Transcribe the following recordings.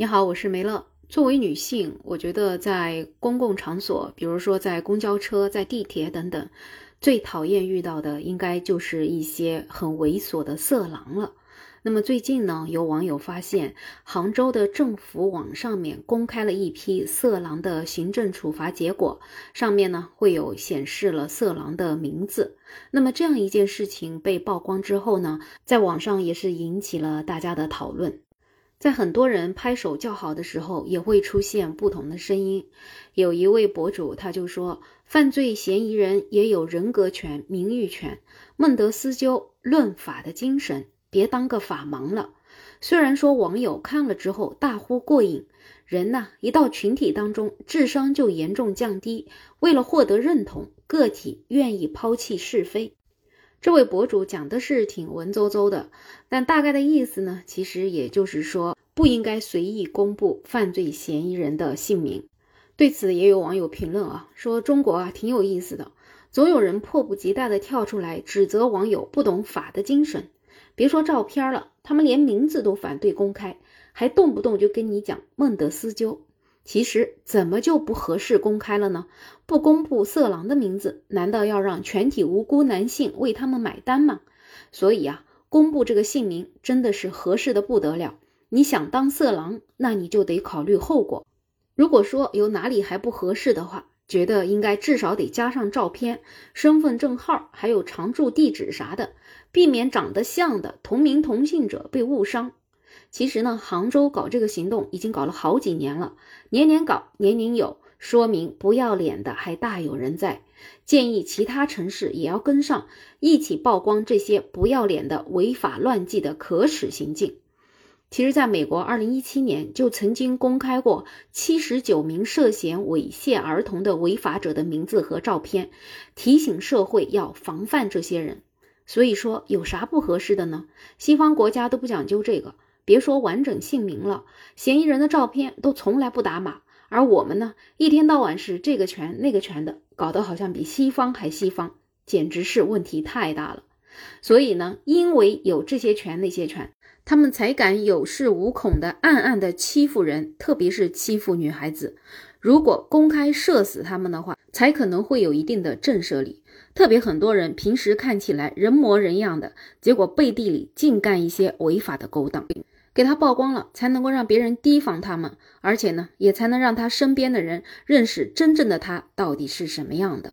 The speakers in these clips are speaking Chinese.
你好，我是梅乐。作为女性，我觉得在公共场所，比如说在公交车、在地铁等等，最讨厌遇到的应该就是一些很猥琐的色狼了。那么最近呢，有网友发现杭州的政府网上面公开了一批色狼的行政处罚结果，上面呢会有显示了色狼的名字。那么这样一件事情被曝光之后呢，在网上也是引起了大家的讨论。在很多人拍手叫好的时候，也会出现不同的声音。有一位博主他就说：“犯罪嫌疑人也有人格权、名誉权，孟德斯鸠论法的精神，别当个法盲了。”虽然说网友看了之后大呼过瘾，人呐一到群体当中，智商就严重降低。为了获得认同，个体愿意抛弃是非。这位博主讲的是挺文绉绉的，但大概的意思呢，其实也就是说不应该随意公布犯罪嫌疑人的姓名。对此，也有网友评论啊，说中国啊挺有意思的，总有人迫不及待的跳出来指责网友不懂法的精神。别说照片了，他们连名字都反对公开，还动不动就跟你讲孟德斯鸠。其实怎么就不合适公开了呢？不公布色狼的名字，难道要让全体无辜男性为他们买单吗？所以啊，公布这个姓名真的是合适的不得了。你想当色狼，那你就得考虑后果。如果说有哪里还不合适的话，觉得应该至少得加上照片、身份证号，还有常住地址啥的，避免长得像的同名同姓者被误伤。其实呢，杭州搞这个行动已经搞了好几年了，年年搞，年年有，说明不要脸的还大有人在。建议其他城市也要跟上，一起曝光这些不要脸的违法乱纪的可耻行径。其实，在美国，二零一七年就曾经公开过七十九名涉嫌猥亵儿童的违法者的名字和照片，提醒社会要防范这些人。所以说，有啥不合适的呢？西方国家都不讲究这个。别说完整姓名了，嫌疑人的照片都从来不打码，而我们呢，一天到晚是这个权那个权的，搞得好像比西方还西方，简直是问题太大了。所以呢，因为有这些权那些权，他们才敢有恃无恐的暗暗的欺负人，特别是欺负女孩子。如果公开射死他们的话，才可能会有一定的震慑力。特别很多人平时看起来人模人样的，结果背地里净干一些违法的勾当。给他曝光了，才能够让别人提防他们，而且呢，也才能让他身边的人认识真正的他到底是什么样的。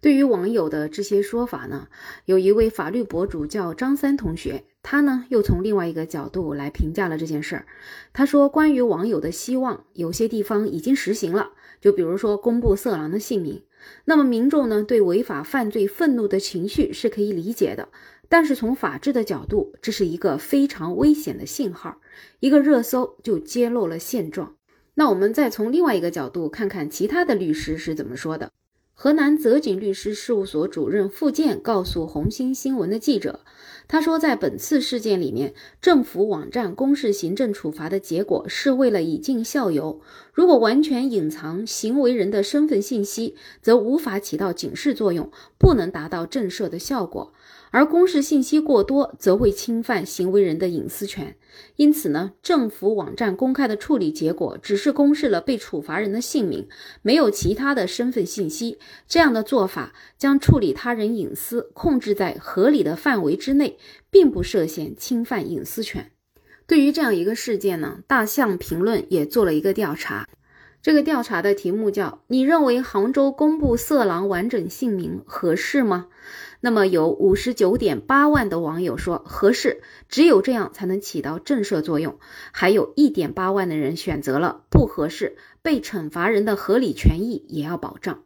对于网友的这些说法呢，有一位法律博主叫张三同学，他呢又从另外一个角度来评价了这件事儿。他说，关于网友的希望，有些地方已经实行了，就比如说公布色狼的姓名。那么民众呢对违法犯罪愤怒的情绪是可以理解的。但是从法治的角度，这是一个非常危险的信号。一个热搜就揭露了现状。那我们再从另外一个角度看看其他的律师是怎么说的。河南泽锦律师事务所主任付建告诉红星新闻的记者，他说，在本次事件里面，政府网站公示行政处罚的结果是为了以儆效尤。如果完全隐藏行为人的身份信息，则无法起到警示作用，不能达到震慑的效果。而公示信息过多，则会侵犯行为人的隐私权。因此呢，政府网站公开的处理结果只是公示了被处罚人的姓名，没有其他的身份信息。这样的做法将处理他人隐私控制在合理的范围之内并不涉嫌侵犯隐私权。对于这样一个事件呢，大象评论也做了一个调查。这个调查的题目叫“你认为杭州公布色狼完整姓名合适吗？”那么有五十九点八万的网友说合适，只有这样才能起到震慑作用。还有一点八万的人选择了不合适，被惩罚人的合理权益也要保障。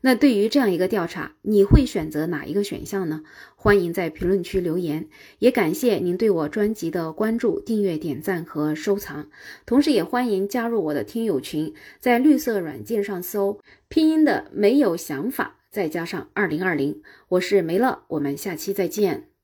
那对于这样一个调查，你会选择哪一个选项呢？欢迎在评论区留言。也感谢您对我专辑的关注、订阅、点赞和收藏。同时，也欢迎加入我的听友群，在绿色软件上搜拼音的没有想法，再加上二零二零。我是梅乐，我们下期再见。